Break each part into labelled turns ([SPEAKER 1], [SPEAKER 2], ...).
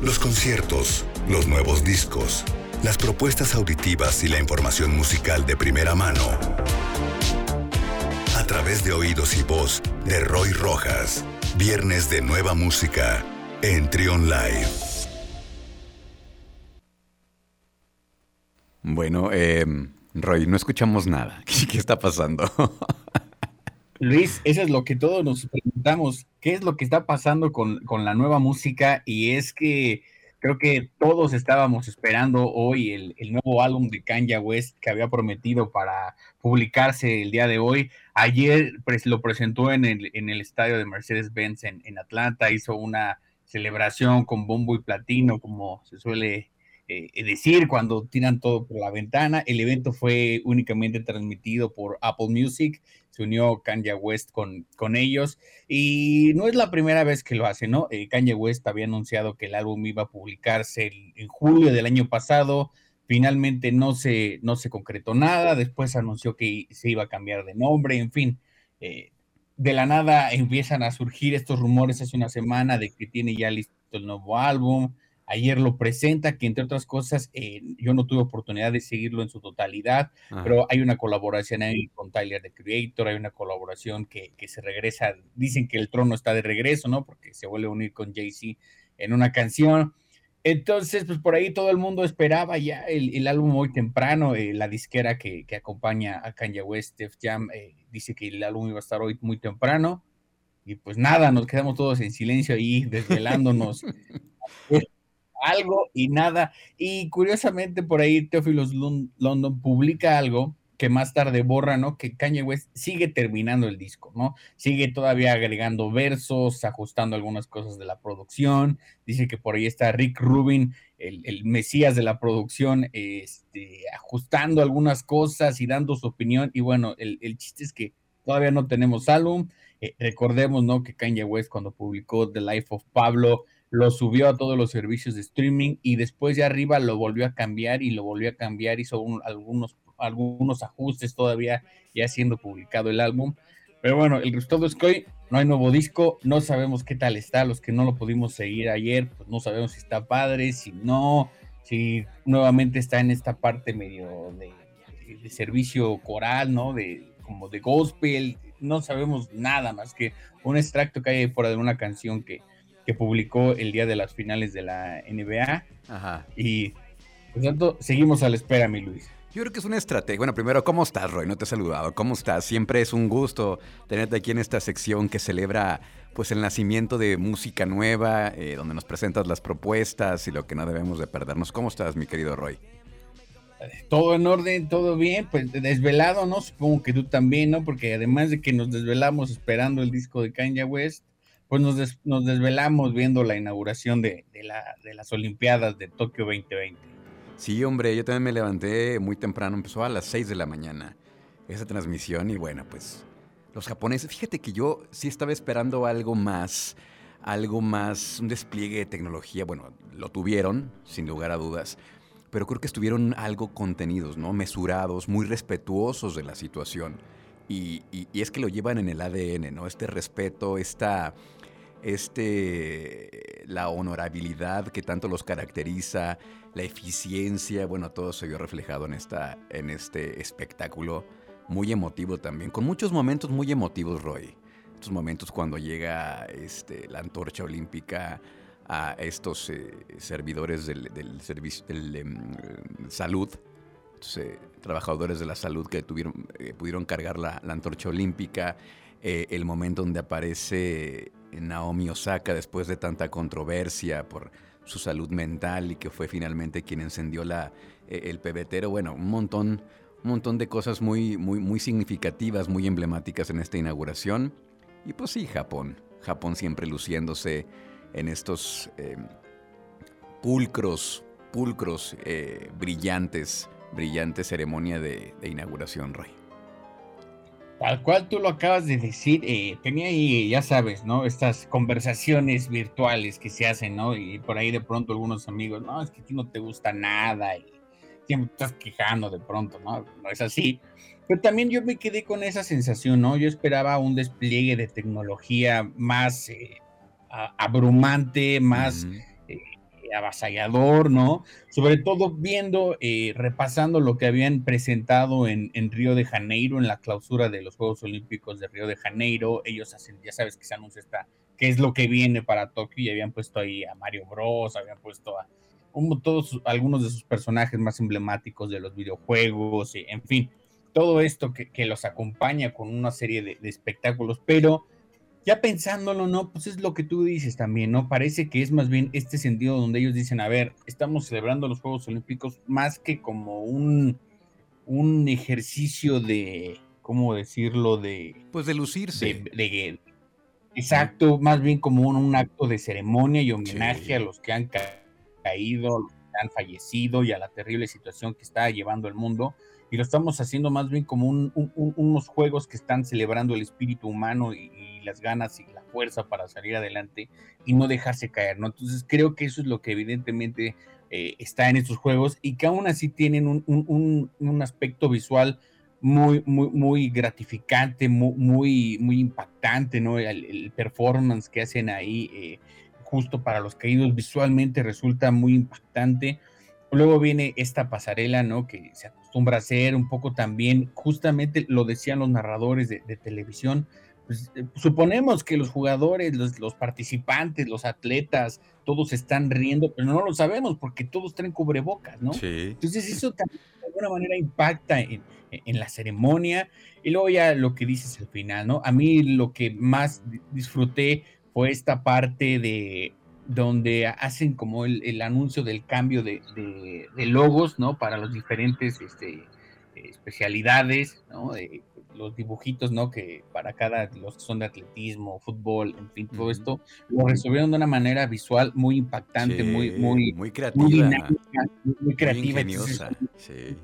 [SPEAKER 1] Los conciertos, los nuevos discos, las propuestas auditivas y la información musical de primera mano. A través de oídos y voz de Roy Rojas. Viernes de nueva música en Trion Live.
[SPEAKER 2] Bueno, eh, Roy, no escuchamos nada. ¿Qué está pasando?
[SPEAKER 3] Luis, eso es lo que todos nos preguntamos. ¿Qué es lo que está pasando con, la nueva música? Y es que creo que todos estábamos esperando hoy el, nuevo álbum de Kanye West que había prometido para publicarse el día de hoy. Ayer lo presentó en el, en el estadio de Mercedes-Benz en, en Atlanta, hizo una celebración con bombo y platino, como se suele eh, decir cuando tiran todo por la ventana. El evento fue únicamente transmitido por Apple Music, se unió Kanye West con, con ellos y no es la primera vez que lo hace, ¿no? Eh, Kanye West había anunciado que el álbum iba a publicarse en julio del año pasado. Finalmente no se, no se concretó nada, después anunció que se iba a cambiar de nombre, en fin. Eh, de la nada empiezan a surgir estos rumores hace una semana de que tiene ya listo el nuevo álbum, Ayer lo presenta, que entre otras cosas, eh, yo no tuve oportunidad de seguirlo en su totalidad, pero hay una colaboración ahí con Tyler, the Creator, hay una colaboración que, se regresa, dicen que el trono está de regreso, ¿no? Porque se vuelve a unir con Jay-Z en una canción. Entonces, pues por ahí todo el mundo esperaba ya el, álbum muy temprano. Eh, la disquera que, acompaña a Kanye West, Def Jam, eh, dice que el álbum iba a estar hoy muy temprano. Y pues nada, nos quedamos todos en silencio ahí, desvelándonos. algo y nada. Y curiosamente por ahí Teófilos London publica algo que más tarde borra, ¿no? Que Kanye West sigue terminando el disco, ¿no? Sigue todavía agregando versos, ajustando algunas cosas de la producción. Dice que por ahí está Rick Rubin, el, mesías de la producción, este, ajustando algunas cosas y dando su opinión. Y bueno, el, chiste es que todavía no tenemos álbum. Eh, recordemos, ¿no? Que Kanye West cuando publicó The Life of Pablo, lo subió a todos los servicios de streaming y después de arriba lo volvió a cambiar y lo volvió a cambiar, hizo algunos, algunos ajustes todavía ya siendo publicado el álbum. Pero bueno, el todo es que hoy no hay nuevo disco, no sabemos qué tal está, los que no lo pudimos seguir ayer, pues no sabemos si está padre, si no, si nuevamente está en esta parte medio de, servicio coral, ¿no? De como de gospel, no sabemos nada más que un extracto que hay por de una canción que, que publicó el día de las finales de la NBA. Ajá. Y por tanto, seguimos a la espera, mi Luis.
[SPEAKER 2] Yo creo que es una estrategia. Bueno, primero, ¿cómo estás, Roy? No te he saludado. ¿Cómo estás? Siempre es un gusto tenerte aquí en esta sección que celebra pues el nacimiento de música nueva, eh, donde nos presentas las propuestas y lo que no debemos de perdernos. ¿Cómo estás, mi querido Roy?
[SPEAKER 3] Todo en orden, todo bien, pues desvelado, ¿no? Supongo que tú también, ¿no? Porque además de que nos desvelamos esperando el disco de Kanye West, pues nos, desvelamos viendo la inauguración de, las Olimpiadas de Tokio 2020.
[SPEAKER 2] Sí, hombre, yo también me levanté muy temprano, empezó a las 6 de la mañana esa transmisión y bueno, pues los japoneses, fíjate que yo sí estaba esperando algo más, algo más, un despliegue de tecnología, bueno, lo tuvieron, sin lugar a dudas, pero creo que estuvieron algo contenidos, ¿no? Mesurados, muy respetuosos de la situación. Y, y, es que lo llevan en el ADN, ¿no? Este respeto, esta, este, la honorabilidad que tanto los caracteriza, la eficiencia, bueno, todo se vio reflejado en, esta, en este espectáculo muy emotivo también, con muchos momentos muy emotivos, Roy. Estos momentos cuando llega este, la antorcha olímpica a estos eh, servidores del, servicio del em, salud, eh, trabajadores de la salud que tuvieron, eh, pudieron cargar la, antorcha olímpica, el momento donde aparece Naomi Osaka después de tanta controversia por su salud mental y que fue finalmente quien encendió la, eh, el pebetero. Bueno, un montón, un montón de cosas muy, muy, muy significativas, muy emblemáticas en esta inauguración. Y pues sí, Japón. Japón siempre luciéndose en estos eh, pulcros, pulcros, eh, brillantes, brillante ceremonia de, de inauguración, Roy.
[SPEAKER 3] Tal cual tú lo acabas de decir, eh, tenía ahí, ya sabes, ¿no? Estas conversaciones virtuales que se hacen, ¿no? Y por ahí de pronto algunos amigos, no, es que a ti no te gusta nada y siempre estás quejando de pronto, ¿no? No es así. Pero también yo me quedé con esa sensación, ¿no? Yo esperaba un despliegue de tecnología más eh, abrumante, más avasallador, ¿no? Sobre todo viendo, eh, repasando lo que habían presentado en, Río de Janeiro, en la clausura de los Juegos Olímpicos de Río de Janeiro. Ellos hacen, ya sabes que se anuncia esta, qué es lo que viene para Tokio y habían puesto ahí a Mario Bros, habían puesto a todos algunos de sus personajes más emblemáticos de los videojuegos, y, en fin, todo esto que, los acompaña con una serie de espectáculos, pero ya pensándolo, ¿no? Pues es lo que tú dices también, ¿no? Parece que es más bien este sentido donde ellos dicen, a ver, estamos celebrando los Juegos Olímpicos más que como un, un ejercicio de, ¿cómo decirlo? De...
[SPEAKER 2] Pues de lucirse.
[SPEAKER 3] De, exacto, más bien como un, acto de ceremonia y homenaje a los que han caído, los que han fallecido y a la terrible situación que está llevando el mundo y lo estamos haciendo más bien como unos juegos que están celebrando el espíritu humano y, las ganas y la fuerza para salir adelante y no dejarse caer, ¿no? Entonces creo que eso es lo que evidentemente eh, está en estos juegos y que aún así tienen un, aspecto visual muy, muy, muy gratificante, muy, muy, impactante, ¿no? El, performance que hacen ahí, eh, justo para los caídos, visualmente resulta muy impactante. Luego viene esta pasarela, ¿no? Que se acostumbra a hacer un poco también, justamente lo decían los narradores de, televisión, pues, eh, suponemos que los jugadores, los, participantes, los atletas, todos están riendo, pero no lo sabemos porque todos traen cubrebocas, ¿no? Sí. Entonces eso también de alguna manera impacta en, en, la ceremonia y luego ya lo que dices al final, ¿no? A mí lo que más disfruté fue esta parte de donde hacen como el, anuncio del cambio de, logos, ¿no? Para los diferentes este, especialidades, ¿no? Los dibujitos, ¿no? Que para cada, los que son de atletismo, fútbol, en fin, todo esto, lo resolvieron de una manera visual muy impactante, muy, muy,
[SPEAKER 2] muy creativa. Muy dinámica,
[SPEAKER 3] muy, creativa.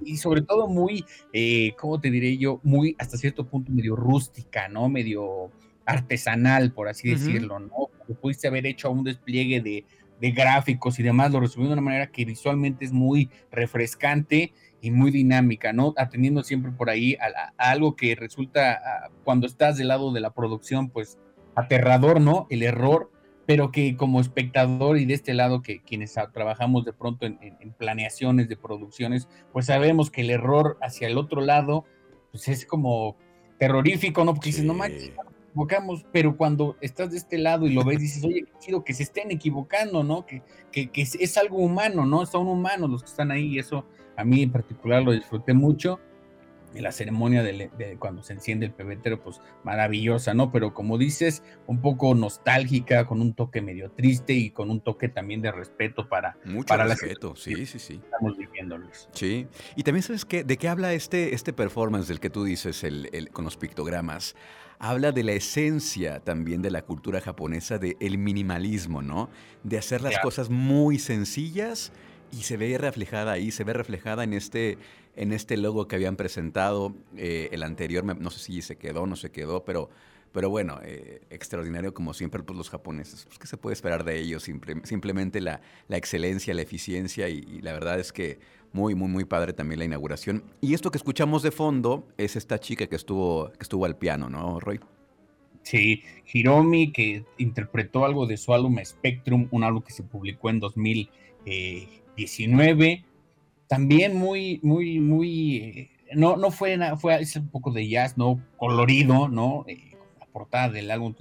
[SPEAKER 3] Y sobre todo muy, eh, ¿cómo te diré yo? Muy, hasta cierto punto, medio rústica, ¿no? Medio artesanal, por así decirlo, ¿no? pudiste haber hecho un despliegue de, gráficos y demás, lo resumió de una manera que visualmente es muy refrescante y muy dinámica, ¿no? Atendiendo siempre por ahí a, algo que resulta, cuando estás del lado de la producción, pues aterrador, ¿no? El error, pero que como espectador y de este lado que quienes trabajamos de pronto en, planeaciones de producciones, pues sabemos que el error hacia el otro lado, pues es como terrorífico, ¿no? Porque dices, no manches, equivocamos, pero cuando estás de este lado y lo ves, dices, oye, qué chido que se estén equivocando, ¿no? Que, que, que es, algo humano, ¿no? Son humanos los que están ahí y eso a mí en particular lo disfruté mucho. En la ceremonia de, cuando se enciende el pebetero, pues maravillosa, ¿no? Pero como dices, un poco nostálgica, con un toque medio triste y con un toque también de respeto para,
[SPEAKER 2] Mucho
[SPEAKER 3] para
[SPEAKER 2] respeto, sí, sí, sí.
[SPEAKER 3] Estamos viviendo, Luis.
[SPEAKER 2] Sí, y también sabes qué, de qué habla este, este performance del que tú dices, el, el, con los pictogramas habla de la esencia también de la cultura japonesa, del el minimalismo, ¿no? De hacer las cosas muy sencillas y se ve reflejada ahí, se ve reflejada en este, en este logo que habían presentado. Eh, el anterior, no sé si se quedó, no se quedó, pero, pero bueno, eh, extraordinario como siempre pues, los japoneses. Pues, ¿Qué se puede esperar de ellos? simplemente la, la, excelencia, la eficiencia y la verdad es que muy, muy, muy padre también la inauguración. Y esto que escuchamos de fondo es esta chica que estuvo, que estuvo al piano, ¿no, Roy?
[SPEAKER 3] Sí, Hiromi, que interpretó algo de su álbum Spectrum, un álbum que se publicó en 2019. También muy, muy, muy. Eh, no, no fue nada, fue un poco de jazz, ¿no? Colorido, ¿no? Eh, la portada del álbum,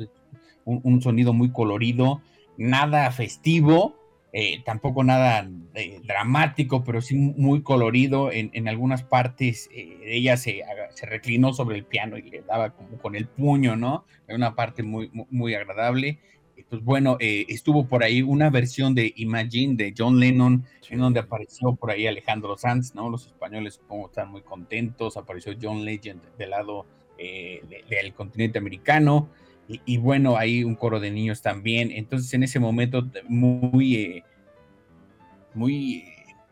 [SPEAKER 3] un sonido muy colorido, nada festivo, eh, tampoco nada eh, dramático, pero sí muy colorido. En, algunas partes eh, ella se, reclinó sobre el piano y le daba como con el puño, ¿no? Una parte muy, muy, agradable. Pues bueno, estuvo por ahí una versión de Imagine de John Lennon, en donde apareció por ahí Alejandro Sanz, ¿no? Los españoles supongo están muy contentos. Apareció John Legend del lado del continente americano. Y, bueno, hay un coro de niños también. Entonces, en ese momento, muy, eh, muy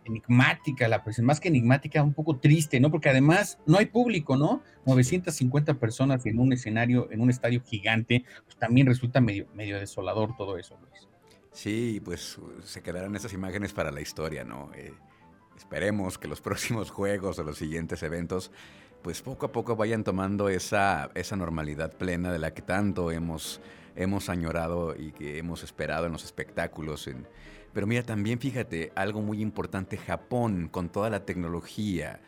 [SPEAKER 3] enigmática la presión, más que enigmática, un poco triste, ¿no? Porque además no hay público, ¿no? 950 personas en un escenario, en un estadio gigante, pues también resulta medio, medio desolador todo eso, Luis.
[SPEAKER 2] Sí, pues se quedarán esas imágenes para la historia, ¿no? Eh, esperemos que los próximos juegos o los siguientes eventos pues poco a poco vayan tomando esa, esa normalidad plena de la que tanto hemos, hemos añorado y que hemos esperado en los espectáculos, Pero mira, también fíjate, algo muy importante, Japón, con toda la tecnología,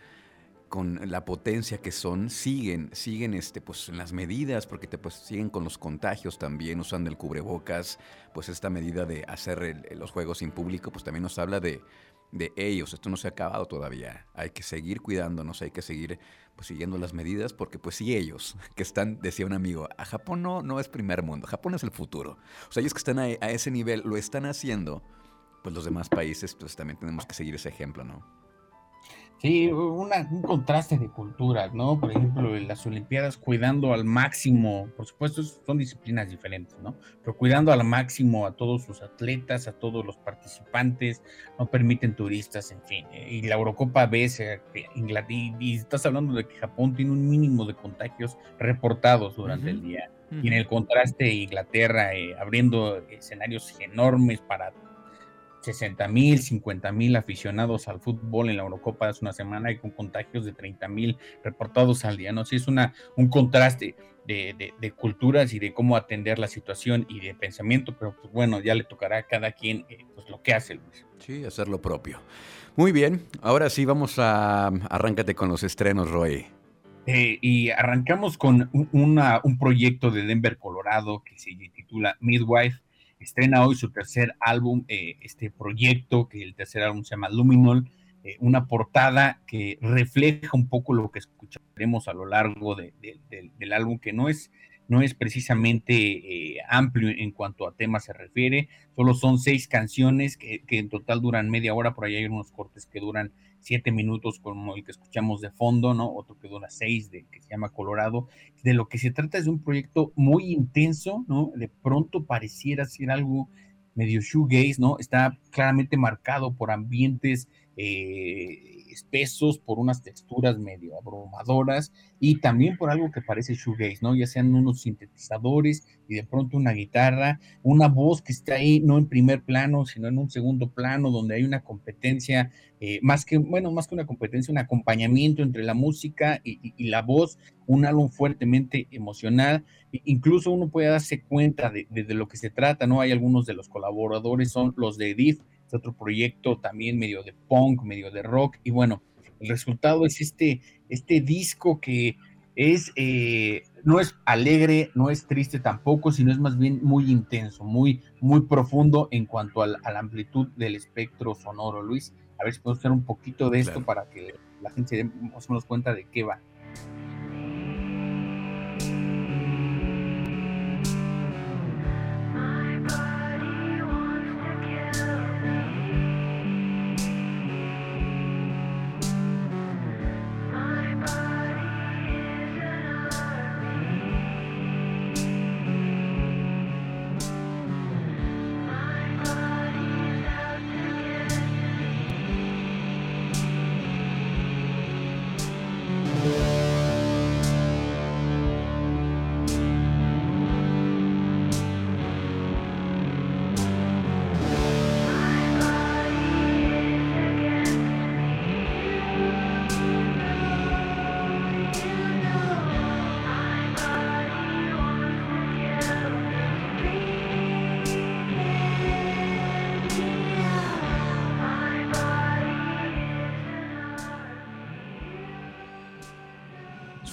[SPEAKER 2] con la potencia que son, siguen, siguen este, pues, en las medidas, porque te, pues, siguen con los contagios también, usando el cubrebocas, pues esta medida de hacer los juegos sin público, pues también nos habla de, de ellos. Esto no se ha acabado todavía. Hay que seguir cuidándonos, hay que seguir pues, siguiendo las medidas, porque pues sí ellos, que están, decía un amigo, a Japón no, no es primer mundo, Japón es el futuro. O sea, ellos que están a, a ese nivel lo están haciendo, pues los demás países pues también tenemos que seguir ese ejemplo, ¿no?
[SPEAKER 3] Sí, un contraste de culturas, ¿no? Por ejemplo, las Olimpiadas cuidando al máximo, por supuesto son disciplinas diferentes, ¿no? Pero cuidando al máximo a todos sus atletas, a todos los participantes, no permiten turistas, en fin. Y la Eurocopa ves, Inglaterra, y, estás hablando de que Japón tiene un mínimo de contagios reportados durante el día. Y en el contraste, Inglaterra eh, abriendo escenarios enormes para 60 mil, 50 mil aficionados al fútbol en la Eurocopa hace una semana y con contagios de 30 mil reportados al día, ¿no? Sí, es una, un contraste de, culturas y de cómo atender la situación y de pensamiento, pero pues bueno, ya le tocará a cada quien eh, pues lo que hace, Luis.
[SPEAKER 2] Sí, hacer lo propio. Muy bien, ahora sí vamos a... Arráncate con los estrenos, Roy.
[SPEAKER 3] Eh, y arrancamos con un, un proyecto de Denver, Colorado, que se titula Midwife estrena hoy su tercer álbum, eh, este proyecto, que el tercer álbum se llama Luminol, eh, una portada que refleja un poco lo que escucharemos a lo largo del álbum, que no es, no es precisamente eh, amplio en cuanto a temas se refiere, solo son seis canciones que, que, en total duran media hora, por ahí hay unos cortes que duran siete minutos como el que escuchamos de fondo, ¿no? Otro que dura seis, de, que se llama Colorado. De lo que se trata es de un proyecto muy intenso, ¿no? De pronto pareciera ser algo medio shoegaze, ¿no? Está claramente marcado por ambientes eh, espesos, por unas texturas medio abrumadoras y también por algo que parece shoegaze, ¿no? Ya sean unos sintetizadores y de pronto una guitarra, una voz que está ahí no en primer plano, sino en un segundo plano, donde hay una competencia, eh, más que, bueno, más que una competencia, un acompañamiento entre la música y, la voz, un álbum fuertemente emocional, incluso uno puede darse cuenta de, de, lo que se trata, ¿no? Hay algunos de los colaboradores, son los de Edith, otro proyecto también medio de punk, medio de rock, y bueno, el resultado es este, este disco que es, eh, no es alegre, no es triste tampoco, sino es más bien muy intenso, muy, muy profundo en cuanto a la, amplitud del espectro sonoro, Luis. A ver si podemos hacer un poquito de esto para que la gente se dé más o menos cuenta de qué va.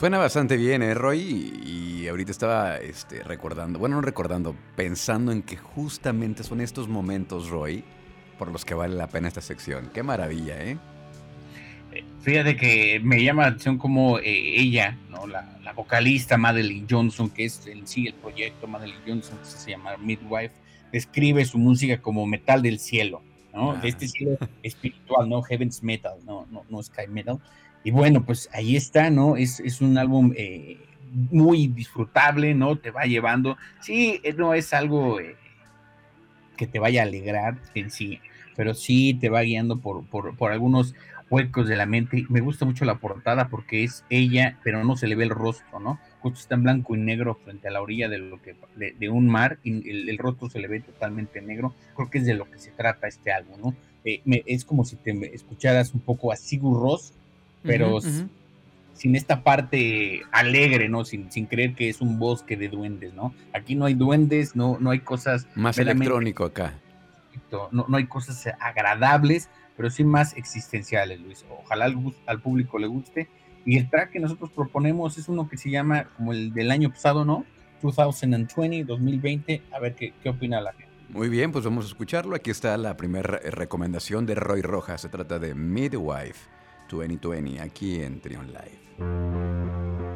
[SPEAKER 2] Suena bastante bien, ¿eh, Roy? Y, ahorita estaba este, recordando, bueno, no recordando, pensando en que justamente son estos momentos, Roy, por los que vale la pena esta sección. Qué maravilla, ¿eh?
[SPEAKER 3] eh fíjate que me llama la atención como eh, ella, ¿no? La, vocalista Madeline Johnson, que es el, sí el proyecto Madeline Johnson, que se llama Midwife, describe su música como metal del cielo, ¿no? De este cielo espiritual, ¿no? Heaven's Metal, no, no, no Sky Metal. Y bueno, pues ahí está, ¿no? Es, es un álbum eh, muy disfrutable, ¿no? Te va llevando. Sí, eh, no es algo eh, que te vaya a alegrar en sí, pero sí te va guiando por, por, por, algunos huecos de la mente. Me gusta mucho la portada porque es ella, pero no se le ve el rostro, ¿no? Justo está en blanco y negro frente a la orilla de lo que de, un mar y el, rostro se le ve totalmente negro. Creo que es de lo que se trata este álbum, ¿no? es como si te escucharas un poco a Sigur Ross pero sin esta parte alegre, ¿no? Sin, sin creer que es un bosque de duendes, ¿no? Aquí no hay duendes, no, no hay cosas...
[SPEAKER 2] Más electrónico acá.
[SPEAKER 3] no, no hay cosas agradables, pero sí más existenciales, Luis. Ojalá al, público le guste. Y el track que nosotros proponemos es uno que se llama como el del año pasado, ¿no? 2020, 2020. A ver qué, qué opina la gente.
[SPEAKER 2] Muy bien, pues vamos a escucharlo. Aquí está la primera recomendación de Roy Rojas. Se trata de Midwife 2020 aquí en Trion Live.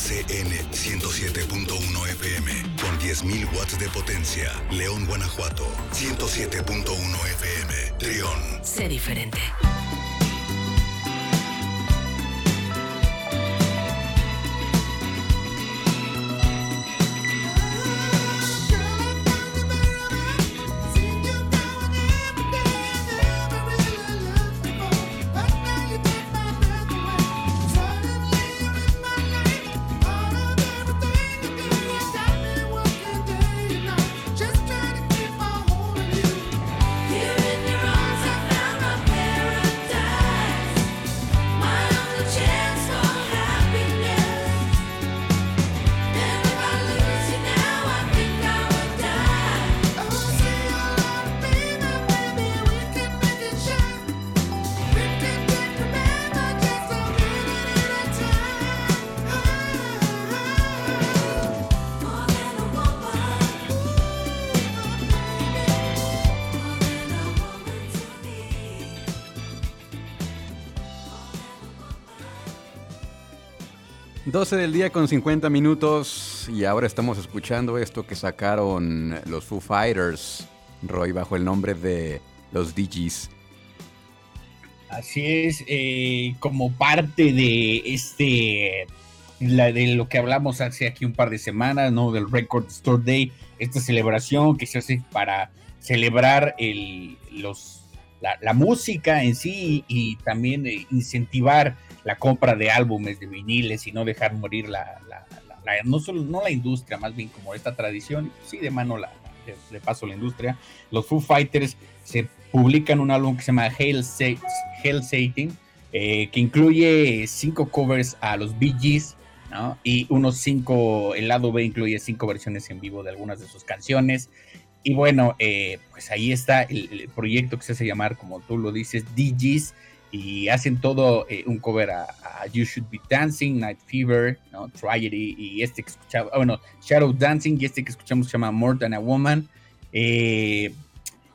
[SPEAKER 1] ACN 107.1 FM con 10.000 watts de potencia. León, Guanajuato 107.1 FM. Trión.
[SPEAKER 4] Sé diferente.
[SPEAKER 2] 12 del día con 50 minutos y ahora estamos escuchando esto que sacaron los Foo Fighters, Roy, bajo el nombre de los DJs.
[SPEAKER 3] Así es, eh, como parte de este, la, de lo que hablamos hace aquí un par de semanas, ¿no? Del Record Store Day, esta celebración que se hace para celebrar el, los, la, música en sí y, también eh, incentivar la compra de álbumes, de viniles y no dejar morir la, la, no solo no la industria, más bien como esta tradición, sí de mano la, de, paso la industria. Los Foo Fighters se publican un álbum que se llama Hail, Hail Satan, eh, que incluye cinco covers a los Bee Gees. Y unos cinco, el lado B incluye cinco versiones en vivo de algunas de sus canciones. Y bueno, eh, pues ahí está el, proyecto que se hace llamar, como tú lo dices, DJs, y hacen todo eh, un cover a, You Should Be Dancing, Night Fever, ¿no? Tragedy, y este que escuchamos, ah, bueno, Shadow Dancing, y este que escuchamos se llama More Than a Woman. Eh,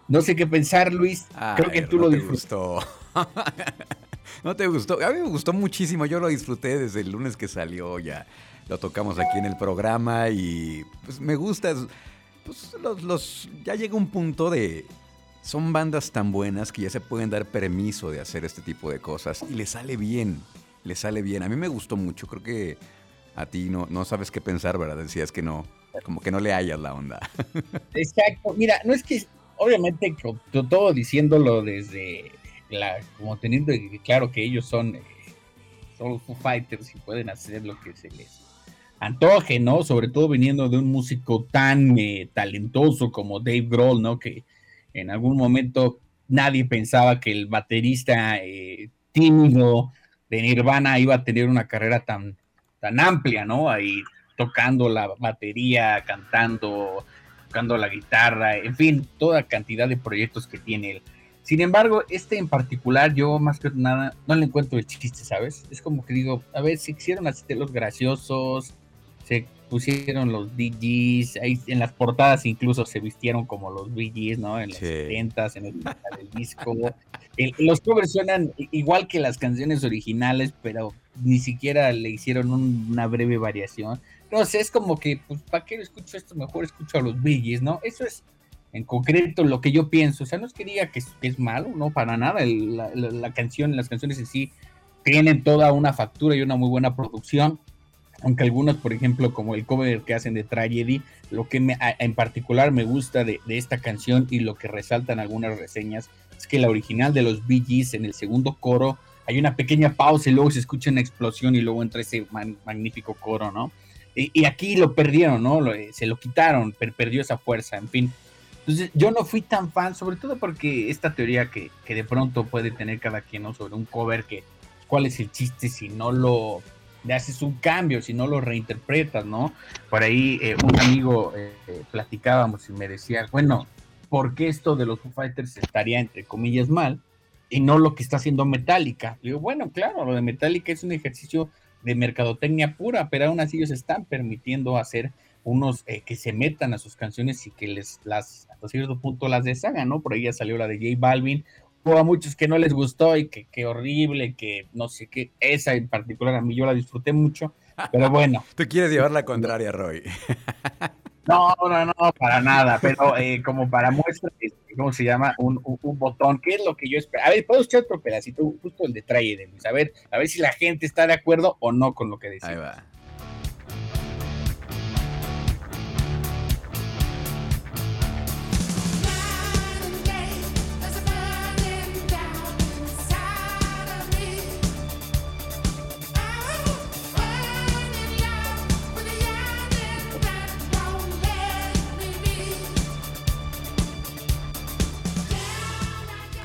[SPEAKER 3] no sé qué pensar, Luis. Creo que tú
[SPEAKER 2] no
[SPEAKER 3] lo
[SPEAKER 2] te gustó. no te gustó. A mí me gustó muchísimo. Yo lo disfruté desde el lunes que salió. Ya lo tocamos aquí en el programa y pues me gusta. Pues los, los ya llega un punto de son bandas tan buenas que ya se pueden dar permiso de hacer este tipo de cosas y le sale bien. Le sale bien. A mí me gustó mucho. Creo que a ti no, no sabes qué pensar, ¿verdad? Decías que no, como que no le hayas la onda.
[SPEAKER 3] Exacto. Mira, no es que obviamente todo diciéndolo desde la, como teniendo claro que ellos son, eh, son Foo Fighters y pueden hacer lo que se les antoje, ¿no? Sobre todo viniendo de un músico tan eh, talentoso como Dave Grohl, ¿no? Que en algún momento nadie pensaba que el baterista eh, tímido de Nirvana iba a tener una carrera tan, tan amplia, ¿no? Ahí tocando la batería, cantando, tocando la guitarra, en fin, toda cantidad de proyectos que tiene él. Sin embargo, este en particular, yo más que nada no le encuentro el chiste, ¿sabes? Es como que digo, a ver, se hicieron así los graciosos, se pusieron los DJs, ahí en las portadas incluso se vistieron como los DJs, ¿no? En los 70 en el, del disco. los covers suenan igual que las canciones originales, pero ni siquiera le hicieron una breve variación. No sé, es como que, pues, ¿para qué escucho esto? Mejor escucho a los Biggies, ¿no? Eso es en concreto lo que yo pienso. O sea, no es que diga que es, malo, no, para nada. la, canción, las canciones en sí tienen toda una factura y una muy buena producción. Aunque algunos, por ejemplo, como el cover que hacen de Tragedy, lo que me, en particular me gusta de, esta canción y lo que resaltan algunas reseñas es que la original de los Bee Gees en el segundo coro hay una pequeña pausa y luego se escucha una explosión y luego entra ese magnífico coro, ¿no? Y, aquí lo perdieron, ¿no? Eh, se lo quitaron, perdió esa fuerza, en fin. Entonces yo no fui tan fan, sobre todo porque esta teoría que, de pronto puede tener cada quien, ¿no? Sobre un cover que, ¿cuál es el chiste si no lo le haces un cambio, si no lo reinterpretas, ¿no? Por ahí eh, un amigo eh, platicábamos y me decía, bueno, ¿por qué esto de los Foo Fighters estaría entre comillas mal y no lo que está haciendo Metallica? Le digo, bueno, claro, lo de Metallica es un ejercicio de mercadotecnia pura, pero aún así ellos están permitiendo hacer unos eh, que se metan a sus canciones y que les las hasta cierto punto las deshagan, ¿no? Por ahí ya salió la de J Balvin, a muchos que no les gustó y que, qué horrible, que no sé qué, esa en particular a mí yo la disfruté mucho, pero bueno.
[SPEAKER 2] Tú quieres llevar la contraria, Roy.
[SPEAKER 3] No, no, no, para nada, pero eh, como para muestra, este, ¿cómo se llama? Un, un, botón, ¿qué es lo que yo espero? A ver, puedo escuchar otro pedacito, justo el de de Luis, a ver, a ver si la gente está de acuerdo o no con lo que decía.
[SPEAKER 2] Ahí va.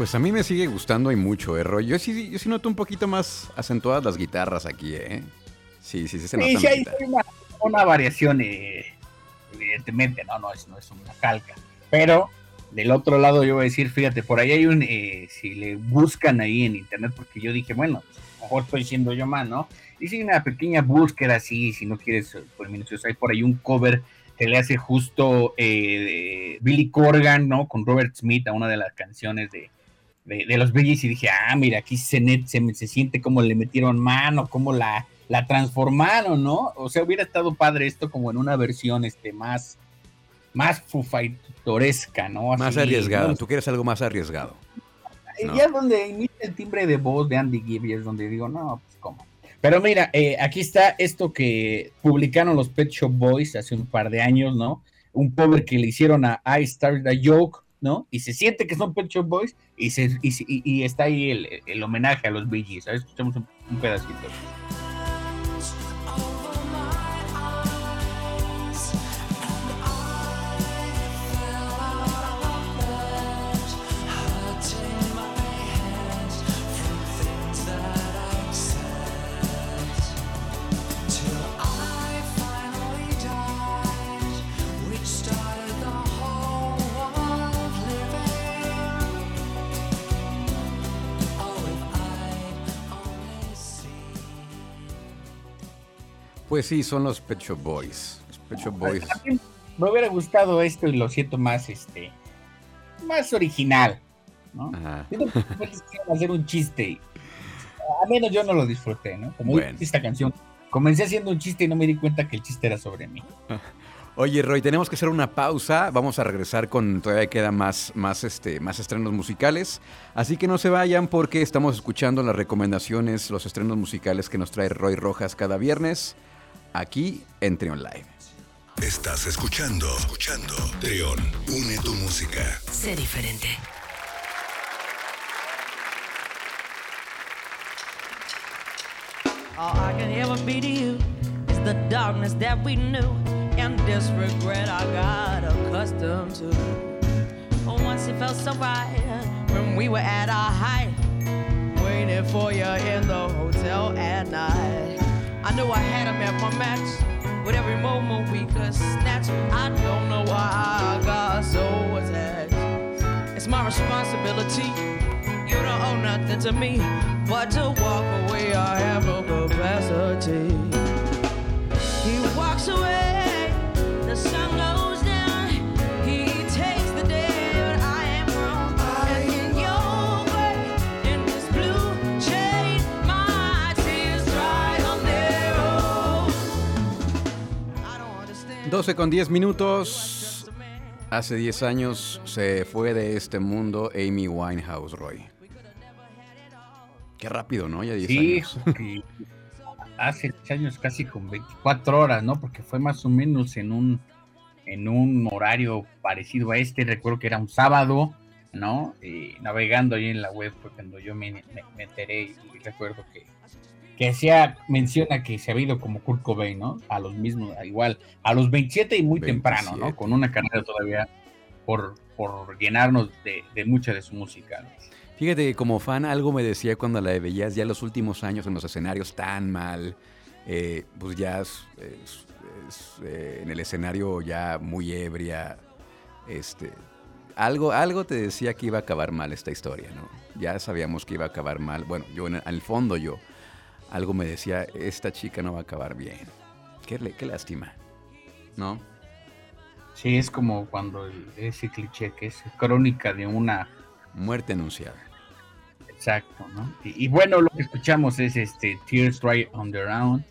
[SPEAKER 2] Pues a mí me sigue gustando y mucho, ¿eh, Roy? Yo sí, yo sí noto un poquito más acentuadas las guitarras aquí, ¿eh? Sí, sí, sí se nota.
[SPEAKER 3] Sí, sí hay una, variación, eh, evidentemente, no, no es, no es una calca. Pero del otro lado yo voy a decir, fíjate, por ahí hay un, eh, si le buscan ahí en internet, porque yo dije, bueno, pues, a lo mejor estoy siendo yo mal, ¿no? Hice una pequeña búsqueda así, si no quieres, por minutos, hay por ahí un cover que le hace justo eh, Billy Corgan, ¿no? Con Robert Smith a una de las canciones de, de, los Bee y dije, ah, mira, aquí se, se, se siente como le metieron mano, como la, la transformaron, ¿no? O sea, hubiera estado padre esto como en una versión este, más, más fufaitoresca, ¿no?
[SPEAKER 2] más arriesgado, tú quieres algo más arriesgado.
[SPEAKER 3] Ya donde el timbre de voz de Andy Gibb es donde digo, no, pues cómo. Pero mira, eh, aquí está esto que publicaron los Pet Shop Boys hace un par de años, ¿no? Un pobre que le hicieron a I Started a Joke, ¿no? Y se siente que son Pet Shop Boys y, se, y, está ahí el, homenaje a los Gees. A ver, escuchamos un, un pedacito.
[SPEAKER 2] Pues sí, son los Pet Shop Boys. Pet Shop Boys.
[SPEAKER 3] Me hubiera gustado esto y lo siento más, este, más original, ¿no? hacer un chiste. A menos yo no lo disfruté, ¿no? Como esta canción. Comencé haciendo un chiste y no me di cuenta que el chiste era sobre mí.
[SPEAKER 2] Oye, Roy, tenemos que hacer una pausa. Vamos a regresar con todavía queda más, más, este, más estrenos musicales. Así que no se vayan porque estamos escuchando las recomendaciones, los estrenos musicales que nos trae Roy Rojas cada viernes aquí en Trion Live.
[SPEAKER 1] Estás escuchando, escuchando. Trion, une tu música.
[SPEAKER 5] Sé diferente. All I can ever be to you is the darkness that we knew and this regret I got accustomed to. Once it felt so right when we were at our height, waiting for you in the hotel at night. I knew I had him at my match. With every moment we could snatch. I don't know why I got so attached. It's my responsibility. You don't owe nothing to me. But to walk away, I have no capacity. He walks away.
[SPEAKER 2] con 10 minutos. Hace 10 años se fue de este mundo Amy Winehouse, Roy. Qué rápido, ¿no? Ya 10
[SPEAKER 3] sí, años. Hace 10 años casi con 24 horas, ¿no? Porque fue más o menos en un, en un horario parecido a este. Recuerdo que era un sábado, ¿no? Y navegando ahí en la web fue cuando yo me enteré y recuerdo que que decía, menciona que se ha ido como Kurt Cobain, ¿no? A los mismos, igual, a los 27 y muy temprano, ¿no? Con una carrera todavía por, por llenarnos de, mucha de su música.
[SPEAKER 2] Fíjate, como fan, algo me decía cuando la veías ya los últimos años en los escenarios tan mal, eh, pues ya eh, en el escenario ya muy ebria, este, algo, algo te decía que iba a acabar mal esta historia, ¿no? Ya sabíamos que iba a acabar mal. Bueno, yo en el fondo yo algo me decía, esta chica no va a acabar bien. Qué, qué lástima, ¿no?
[SPEAKER 3] Sí, es como cuando ese cliché que es crónica de una
[SPEAKER 2] muerte anunciada.
[SPEAKER 3] Exacto, ¿no? Y, bueno, lo que escuchamos es este Tears Dry on the Round,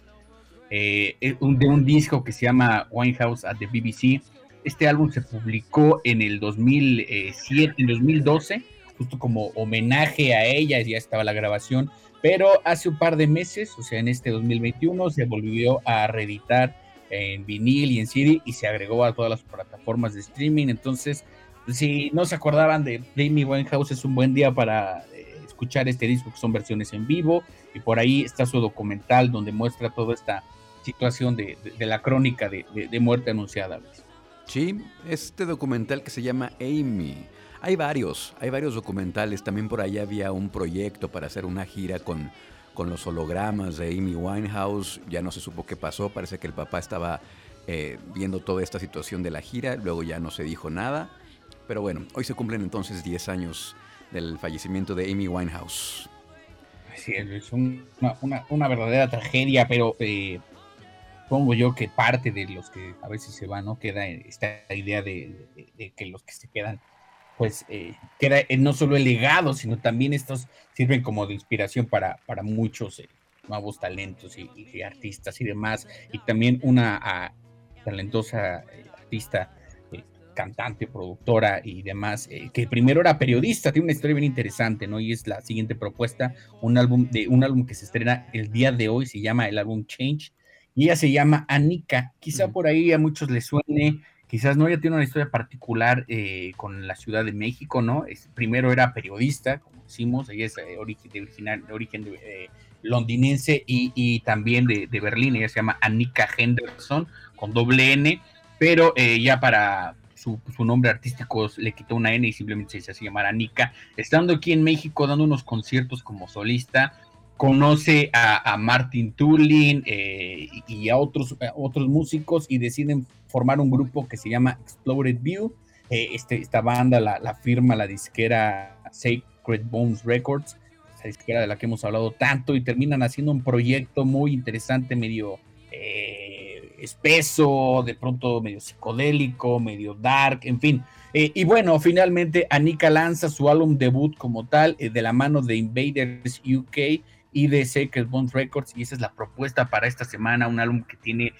[SPEAKER 3] eh, de un disco que se llama Winehouse at the BBC. Este álbum se publicó en el 2007, en 2012, justo como homenaje a ella, ya estaba la grabación pero hace un par de meses, o sea, en este 2021, se volvió a reeditar en vinil y en CD y se agregó a todas las plataformas de streaming. Entonces, si no se acordaban de Amy Winehouse, es un buen día para eh, escuchar este disco, que son versiones en vivo. Y por ahí está su documental donde muestra toda esta situación de, la crónica de muerte anunciada.
[SPEAKER 2] Sí, este documental que se llama Amy hay varios, hay varios documentales. También por ahí había un proyecto para hacer una gira con, con los hologramas de Amy Winehouse. Ya no se supo qué pasó. Parece que el papá estaba eh, viendo toda esta situación de la gira. Luego ya no se dijo nada. Pero bueno, hoy se cumplen entonces 10 años del fallecimiento de Amy Winehouse.
[SPEAKER 3] Sí, es una, verdadera tragedia, pero eh, pongo yo que parte de los que a veces se van, ¿no? Queda esta idea de que los que se quedan pues eh, queda no solo el legado, sino también estos sirven como de inspiración para, para muchos, eh, nuevos talentos y, artistas y demás, y también una ah, talentosa eh, artista cantante, productora y demás, eh, que primero era periodista, tiene una historia bien interesante, ¿no? Y es la siguiente propuesta, un álbum de un álbum que se estrena el día de hoy, se llama el álbum Change, y ella se llama Anika, quizá por ahí a muchos les suene, quizás no, ella tiene una historia particular eh, con la Ciudad de México, ¿no? Es, primero era periodista, como decimos, ella es eh, origen, de, original, de origen londinense y, también de, Berlín, ella se llama Anika Henderson, con doble N, pero ya para, su, nombre artístico le quitó una N y simplemente se hace llamar Anika. Estando aquí en México dando unos conciertos como solista, conoce a, Martin Tulin eh, y a otros, otros músicos y deciden formar un grupo que se llama Explored View. Eh, este, esta banda la, firma la disquera Sacred Bones Records, esa disquera de la que hemos hablado tanto, y terminan haciendo un proyecto muy interesante, medio... Eh, espeso, de pronto medio psicodélico, medio dark, en fin. Eh, y bueno, finalmente Anika lanza su álbum debut como tal, de la mano de Invaders UK y de Sacred Bond Records, y esa es la propuesta para esta semana, un álbum que tiene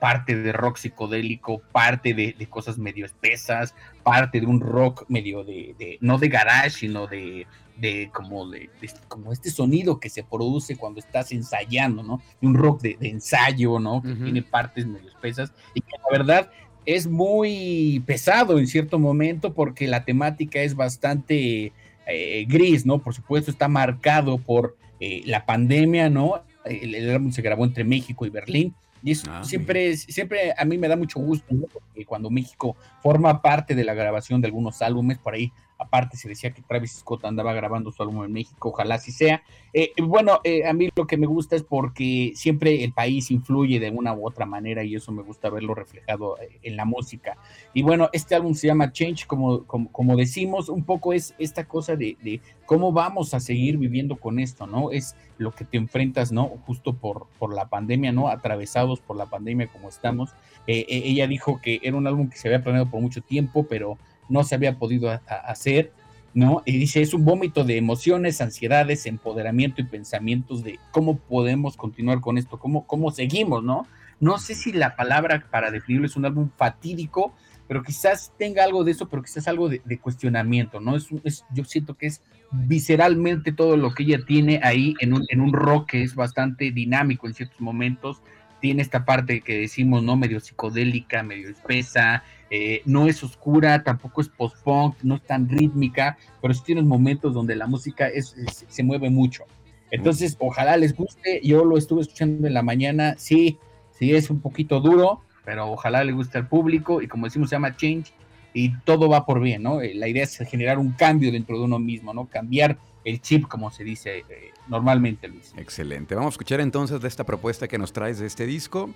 [SPEAKER 3] parte de rock psicodélico, parte de, cosas medio espesas, parte de un rock medio de no de garage, sino de, de como de, como este sonido que se produce cuando estás ensayando, ¿no? Un rock de, ensayo, ¿no? Que tiene partes medio espesas y que la verdad es muy pesado en cierto momento porque la temática es bastante eh, gris, ¿no? Por supuesto está marcado por eh, la pandemia, ¿no? El, álbum se grabó entre México y Berlín. Y eso ah, siempre, siempre a mí me da mucho gusto, ¿no? porque cuando México forma parte de la grabación de algunos álbumes, por ahí Aparte se decía que Travis Scott andaba grabando su álbum en México, ojalá así sea. Eh, bueno, eh, a mí lo que me gusta es porque siempre el país influye de una u otra manera y eso me gusta verlo reflejado eh, en la música. Y bueno, este álbum se llama Change, como, como, decimos, un poco es esta cosa de, cómo vamos a seguir viviendo con esto, ¿no? Es lo que te enfrentas, ¿no? Justo por, por la pandemia, ¿no? Atravesados por la pandemia como estamos. ella dijo que era un álbum que se había planeado por mucho tiempo, pero no se había podido hacer, ¿no? Y dice, es un vómito de emociones, ansiedades, empoderamiento y pensamientos de cómo podemos continuar con esto, cómo, cómo seguimos, ¿no? No sé si la palabra para definirlo es un álbum fatídico, pero quizás tenga algo de eso, pero quizás algo de, cuestionamiento, ¿no? Es, es, yo siento que es visceralmente todo lo que ella tiene ahí en un, en un rock que es bastante dinámico en ciertos momentos, tiene esta parte que decimos, ¿no? Medio psicodélica, medio espesa, eh, no es oscura, tampoco es post-punk, no es tan rítmica, pero sí tiene momentos donde la música es, se mueve mucho. Entonces, ojalá les guste, yo lo estuve escuchando en la mañana, sí, sí es un poquito duro, pero ojalá le guste al público y como decimos se llama Change y todo va por bien, ¿no? Eh, la idea es generar un cambio dentro de uno mismo, ¿no? Cambiar el chip, como se dice eh, normalmente, Luis.
[SPEAKER 2] Excelente. Vamos a escuchar entonces de esta propuesta que nos traes de este disco.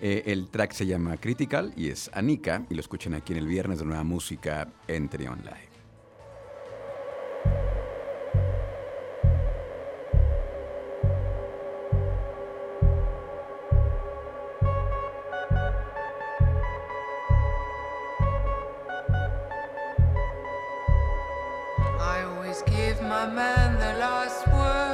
[SPEAKER 2] Eh, el track se llama Critical y es Anika y lo escuchan aquí en el viernes de Nueva Música en Trion Live.
[SPEAKER 6] So, what's the catch? The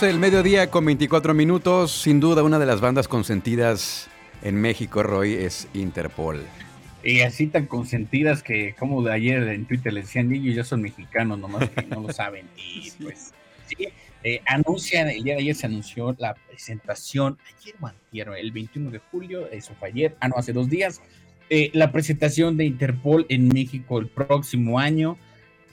[SPEAKER 2] 12 del mediodía con 24 minutos. Sin duda, una de las bandas consentidas en México, Roy, es Interpol.
[SPEAKER 3] Y así tan consentidas que, como de ayer en Twitter le decían, ellos ya son mexicanos, nomás que no lo saben. Y pues, sí, eh, anuncian, el día de ayer se anunció la presentación, ayer o el 21 de julio, eso fue ayer, ah, no, hace dos días, eh, la presentación de Interpol en México el próximo año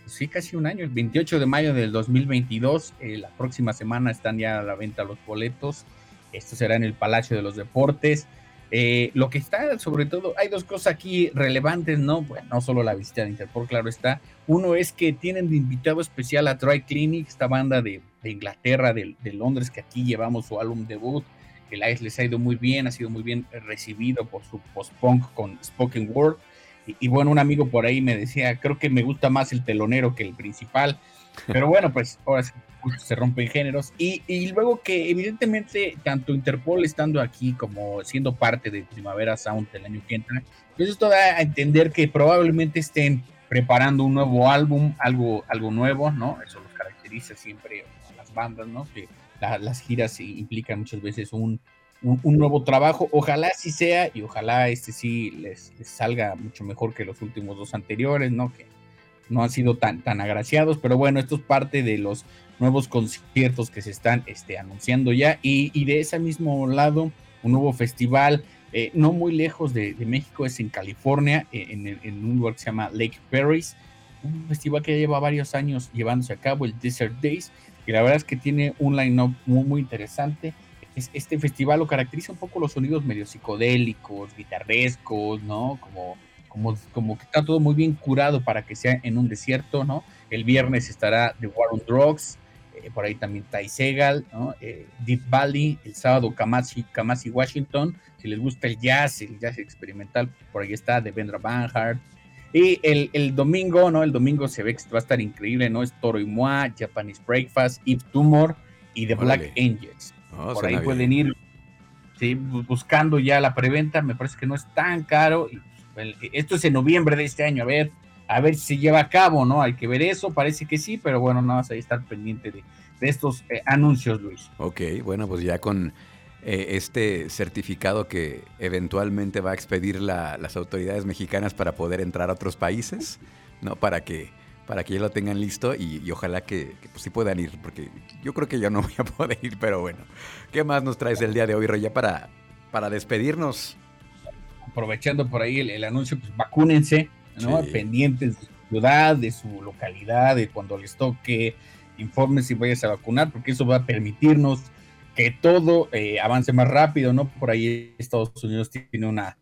[SPEAKER 3] sí, casi un año, el 28 de mayo del 2022. Eh, la próxima semana están ya a la venta los boletos. Esto será en el Palacio de los Deportes. Eh, lo que está, sobre todo, hay dos cosas aquí relevantes, ¿no? Bueno, no solo la visita de Interpol, claro está. Uno es que tienen de invitado especial a Dry Clinic, esta banda de, Inglaterra, de, Londres, que aquí llevamos su álbum debut, que les ha ido muy bien, ha sido muy bien recibido por su post-punk con Spoken Word. Y, bueno, un amigo por ahí me decía, creo que me gusta más el telonero que el principal. Pero bueno, pues ahora se, rompen géneros. Y, luego que evidentemente tanto Interpol estando aquí como siendo parte de Primavera Sound del año que entra, pues esto da a entender que probablemente estén preparando un nuevo álbum, algo, algo nuevo, ¿no? Eso los caracteriza siempre a las bandas, ¿no? Que las giras implican muchas veces un, un, nuevo trabajo. Ojalá sí sea y ojalá este sí les, salga mucho mejor que los últimos dos anteriores, ¿no? Que no han sido tan, tan agraciados, pero bueno, esto es parte de los nuevos conciertos que se están este, anunciando ya. Y, de ese mismo lado, un nuevo festival, eh, no muy lejos de, México, es en California, eh, en, un lugar que se llama Lake Paris un festival que ya lleva varios años llevándose a cabo, el Desert Days, y la verdad es que tiene un line-up muy, muy interesante este festival lo caracteriza un poco los sonidos medio psicodélicos, guitarrescos, ¿no? Como, como, como que está todo muy bien curado para que sea en un desierto, ¿no? El viernes estará The War on Drugs, eh, por ahí también Ty Segal, ¿no? Eh, Deep Valley, el sábado Kamasi, Kamasi Washington, si les gusta el jazz, el jazz experimental, por ahí está Devendra Banhart, y el, el, domingo, ¿no? El domingo se ve que va a estar increíble, ¿no? Es Toro y Moi, Japanese Breakfast, Eve Tumor y The Black Angels. Por ahí pueden ir buscando ya la preventa, me parece que no es tan caro. Pues, esto es en noviembre de este año, a ver, a ver si se lleva a cabo, ¿no? Hay que ver eso, parece que sí, pero bueno, nada más ahí estar pendiente de, estos eh, anuncios, Luis.
[SPEAKER 2] Ok, bueno, pues ya con eh, este certificado que eventualmente va a expedir las autoridades mexicanas para poder entrar a otros países, ¿no? Para que para que ya lo tengan listo y, ojalá que, pues, sí puedan ir, porque yo creo que yo no voy a poder ir, pero bueno. ¿Qué más nos traes el día de hoy, Roya, para, para despedirnos?
[SPEAKER 3] Aprovechando por ahí el, anuncio, pues vacúnense, ¿no? Pendientes de su ciudad, de su localidad, de cuando les toque, informen si vayas a vacunar, porque eso va a permitirnos que todo eh, avance más rápido, ¿no? Por ahí Estados Unidos tiene una,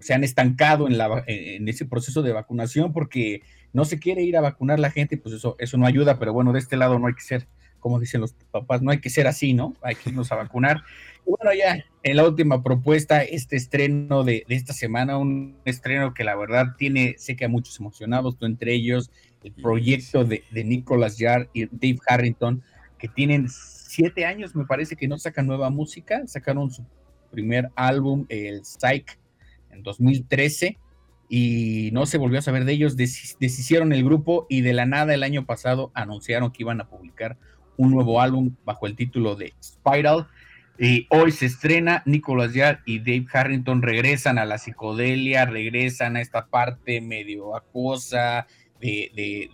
[SPEAKER 3] se han estancado en, la, en ese proceso de vacunación porque no se quiere ir a vacunar la gente, pues eso, eso no ayuda, pero bueno, de este lado no hay que ser, como dicen los papás, no hay que ser así, ¿no? Hay que irnos a vacunar. Y bueno, ya en la última propuesta, este estreno de, esta semana, un estreno que la verdad tiene, sé que a muchos emocionados, tú entre ellos, el proyecto de, de Nicolas y Dave Harrington, que tienen siete años, me parece que no sacan nueva música, sacaron su primer álbum, el Psych, en 2013 y no se volvió a saber de ellos, deshicieron el grupo y de la nada el año pasado anunciaron que iban a publicar un nuevo álbum bajo el título de Spiral. Y hoy se estrena, Nicolas Yard y Dave Harrington regresan a la psicodelia, regresan a esta parte medio acuosa, de,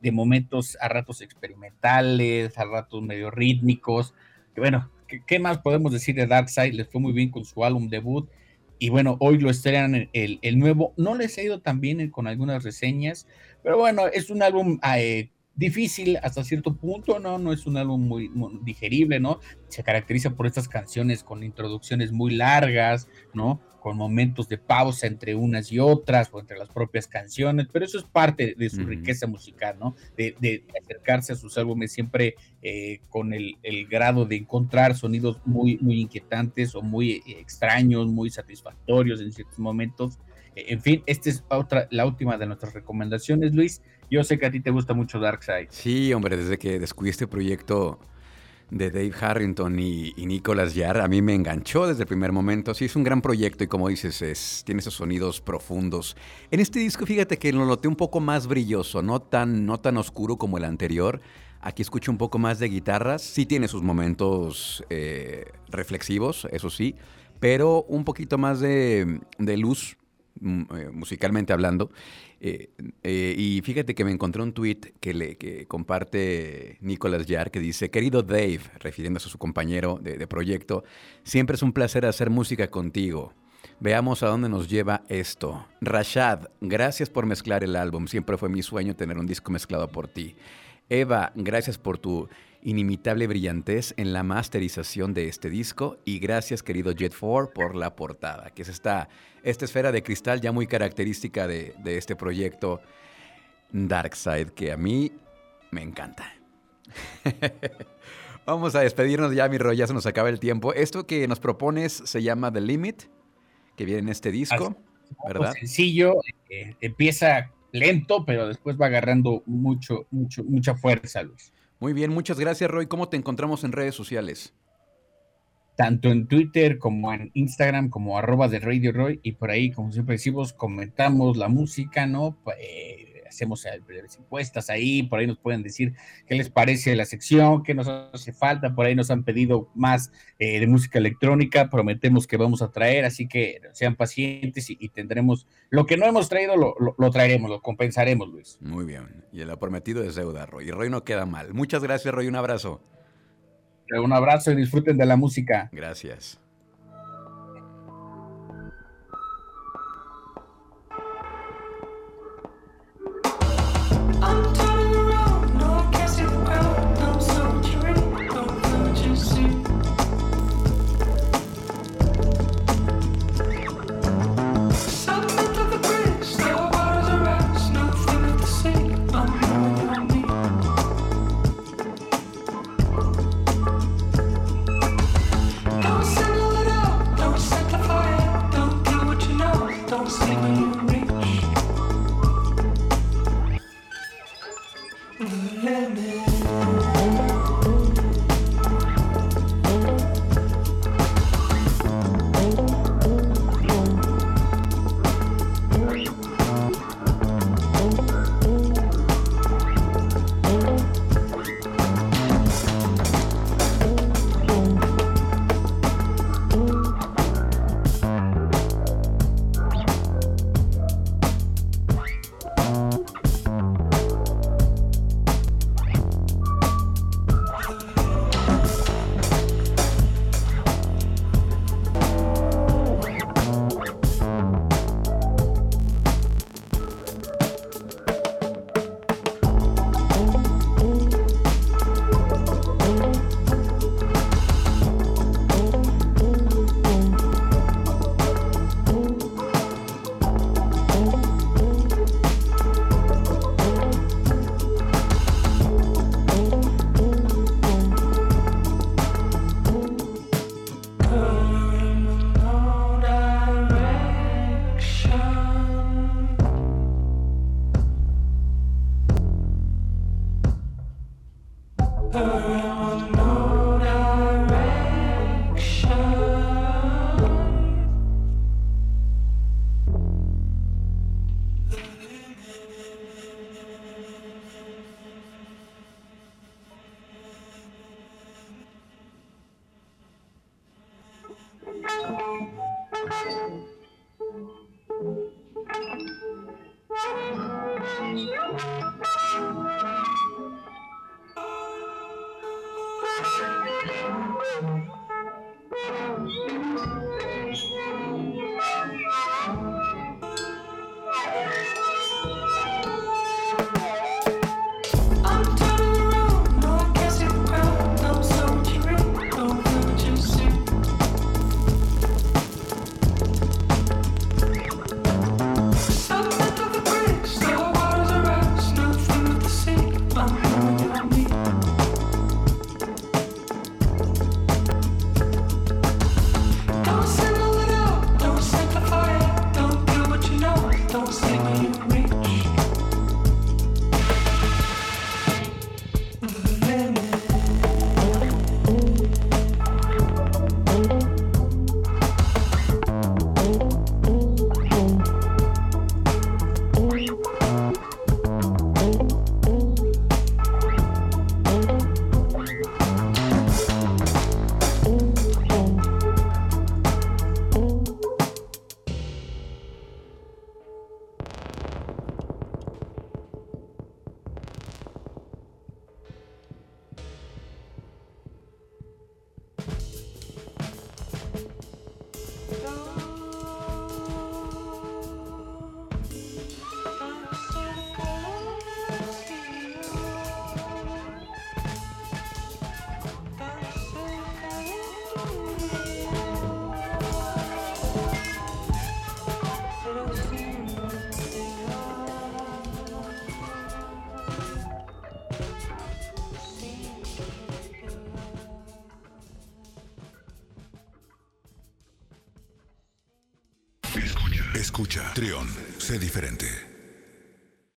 [SPEAKER 3] de, momentos a ratos experimentales, a ratos medio rítmicos. Bueno, ¿qué, ¿qué, más podemos decir de Darkseid? Les fue muy bien con su álbum debut. Y bueno, hoy lo estrenan el, el, nuevo. No les ha ido tan bien con algunas reseñas, pero bueno, es un álbum eh, difícil hasta cierto punto, ¿no? No es un álbum muy, digerible, ¿no? Se caracteriza por estas canciones con introducciones muy largas, ¿no? con momentos de pausa entre unas y otras o entre las propias canciones, pero eso es parte de su riqueza musical, ¿no? De, acercarse a sus álbumes siempre eh, con el, grado de encontrar sonidos muy, muy inquietantes o muy eh, extraños, muy satisfactorios en ciertos momentos. Eh, en fin, esta es otra, la última de nuestras recomendaciones, Luis. Yo sé que a ti te gusta mucho Darkseid.
[SPEAKER 2] Sí, hombre, desde que descubrí este proyecto de Dave Harrington y, Nicholas Yarr a mí me enganchó desde el primer momento. Sí, es un gran proyecto y como dices, es, tiene esos sonidos profundos. En este disco, fíjate que lo noté un poco más brilloso, no tan, no tan oscuro como el anterior. Aquí escucho un poco más de guitarras. Sí tiene sus momentos eh, reflexivos, eso sí, pero un poquito más de, de luz Mm, eh, musicalmente hablando. Eh, eh, y fíjate que me encontré un tweet que, le, que comparte Nicolas Yar que dice, querido Dave, refiriéndose a su compañero de, de proyecto, siempre es un placer hacer música contigo. Veamos a dónde nos lleva esto. Rashad, gracias por mezclar el álbum. Siempre fue mi sueño tener un disco mezclado por ti. Eva, gracias por tu inimitable brillantez en la masterización de este disco y gracias querido Jet 4 por la portada, que es esta, esta esfera de cristal ya muy característica de, este proyecto Darkside que a mí me encanta. Vamos a despedirnos ya, mi rollo, ya se nos acaba el tiempo. Esto que nos propones se llama The Limit, que viene en este disco, ¿verdad?
[SPEAKER 3] Sencillo, eh, empieza lento, pero después va agarrando mucho, mucho, mucha fuerza, Luis.
[SPEAKER 2] Muy bien, muchas gracias, Roy. ¿Cómo te encontramos en redes sociales?
[SPEAKER 3] Tanto en Twitter como en Instagram, como arroba de Radio Roy, y por ahí, como siempre decimos, comentamos la música, ¿no? Eh, hacemos encuestas ahí, por ahí nos pueden decir qué les parece la sección, qué nos hace falta, por ahí nos han pedido más eh, de música electrónica, prometemos que vamos a traer, así que sean pacientes y, tendremos, lo que no hemos traído lo, lo, traeremos, lo compensaremos, Luis.
[SPEAKER 2] Muy bien, y el prometido es deuda, Roy, y Roy no queda mal. Muchas gracias, Roy, un abrazo.
[SPEAKER 3] Un abrazo y disfruten de la música.
[SPEAKER 2] Gracias.